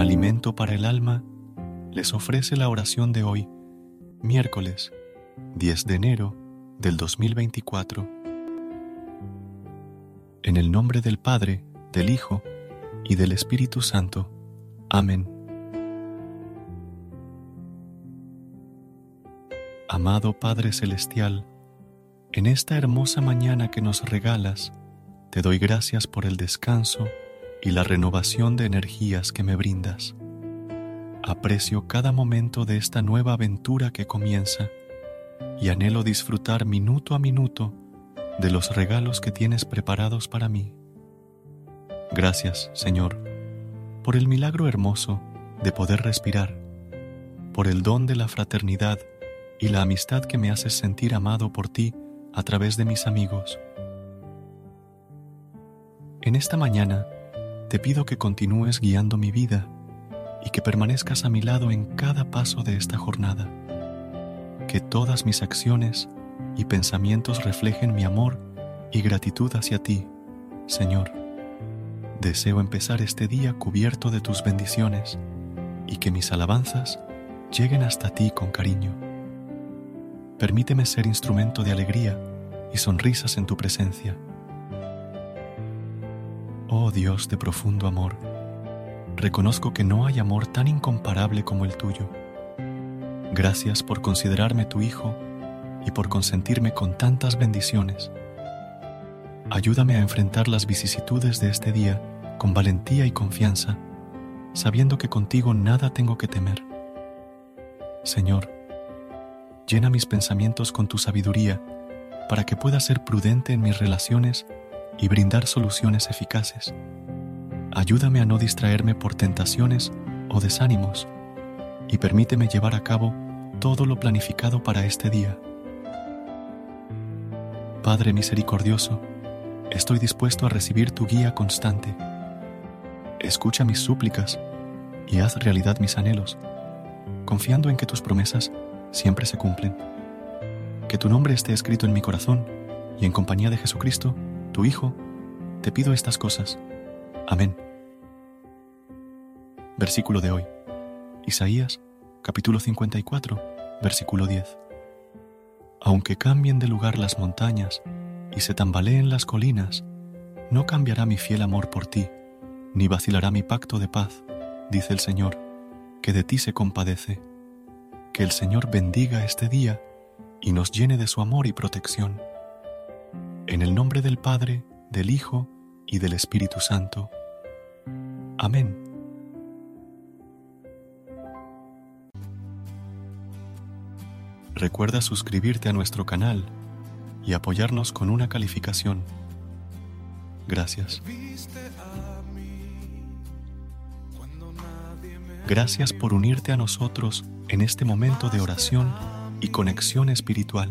Alimento para el alma les ofrece la oración de hoy, miércoles 10 de enero del 2024. En el nombre del Padre, del Hijo y del Espíritu Santo. Amén. Amado Padre Celestial, en esta hermosa mañana que nos regalas, te doy gracias por el descanso y la renovación de energías que me brindas. Aprecio cada momento de esta nueva aventura que comienza y anhelo disfrutar minuto a minuto de los regalos que tienes preparados para mí. Gracias, Señor, por el milagro hermoso de poder respirar, por el don de la fraternidad y la amistad que me haces sentir amado por ti a través de mis amigos. En esta mañana, te pido que continúes guiando mi vida y que permanezcas a mi lado en cada paso de esta jornada. Que todas mis acciones y pensamientos reflejen mi amor y gratitud hacia ti, Señor. Deseo empezar este día cubierto de tus bendiciones y que mis alabanzas lleguen hasta ti con cariño. Permíteme ser instrumento de alegría y sonrisas en tu presencia Oh Dios de profundo amor, reconozco que no hay amor tan incomparable como el tuyo. Gracias por considerarme tu Hijo y por consentirme con tantas bendiciones. Ayúdame a enfrentar las vicisitudes de este día con valentía y confianza, sabiendo que contigo nada tengo que temer. Señor, llena mis pensamientos con tu sabiduría para que pueda ser prudente en mis relaciones y brindar soluciones eficaces. Ayúdame a no distraerme por tentaciones o desánimos y permíteme llevar a cabo todo lo planificado para este día. Padre misericordioso, estoy dispuesto a recibir tu guía constante. Escucha mis súplicas y haz realidad mis anhelos, confiando en que tus promesas siempre se cumplen. Que tu nombre esté escrito en mi corazón y en compañía de Jesucristo, tu Hijo, te pido estas cosas. Amén. Versículo de hoy. Isaías, capítulo 54, versículo 10. Aunque cambien de lugar las montañas y se tambaleen las colinas, no cambiará mi fiel amor por ti, ni vacilará mi pacto de paz, dice el Señor, que de ti se compadece. Que el Señor bendiga este día y nos llene de su amor y protección. En el nombre del Padre, del Hijo y del Espíritu Santo. Amén. Recuerda suscribirte a nuestro canal y apoyarnos con una calificación. Gracias. Gracias por unirte a nosotros en este momento de oración y conexión espiritual.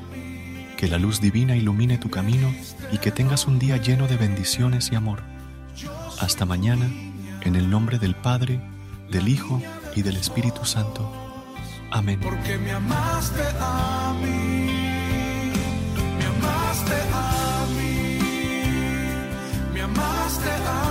Que la luz divina ilumine tu camino y que tengas un día lleno de bendiciones y amor. Hasta mañana, en el nombre del Padre, del Hijo y del Espíritu Santo. Amén. Porque me amaste a mí, me amaste me amaste a mí,